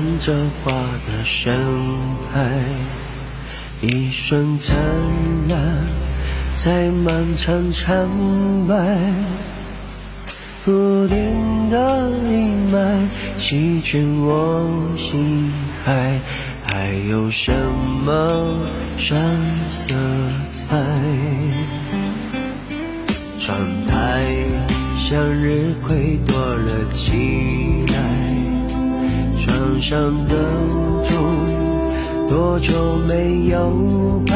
看着花的盛开，一瞬灿烂，在漫长苍白。固定的阴霾，席卷我心海，还有什么深色彩？窗台向日葵多了起来，墙上的钟多久没有摆？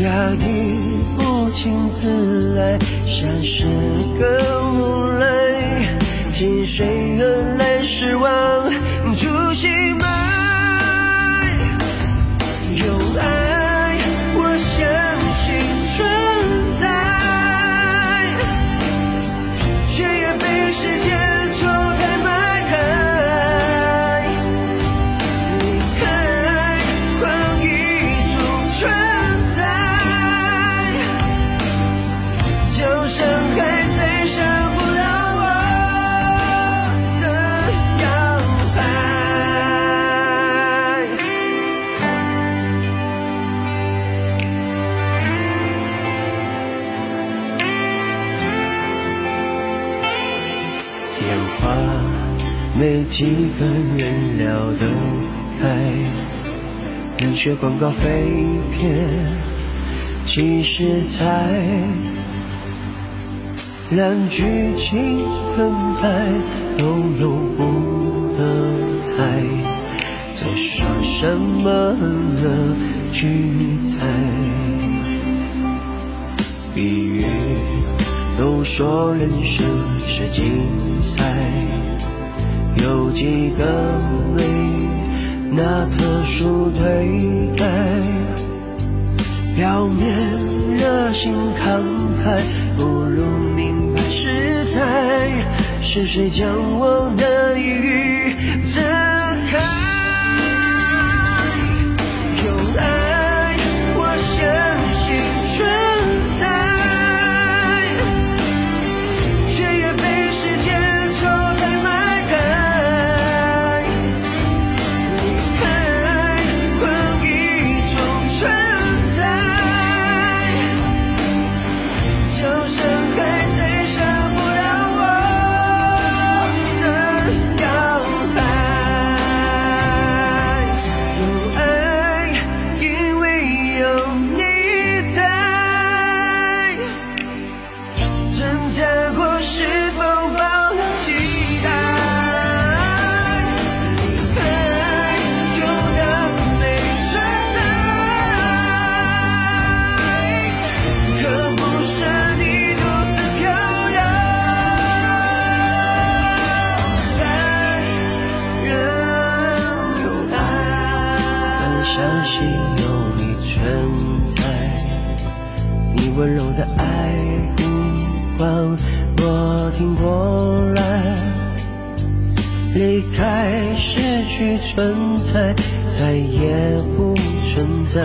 压抑。不请自来，像是个无赖，近水而来，失望话没几个人聊得开，冷血广告飞片，其实在让剧情分开都有不得猜，在说什么呢？聚财，比喻都说人生是竞赛。有几个没那特殊对待？表面热心慷慨，不如明白实在。是谁将我的抑郁有你存在，你温柔的爱呼唤我听过来，离开失去存在，再也不存在。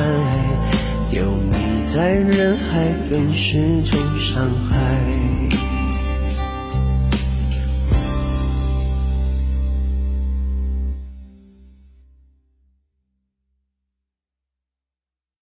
有你在人海，更是种伤害。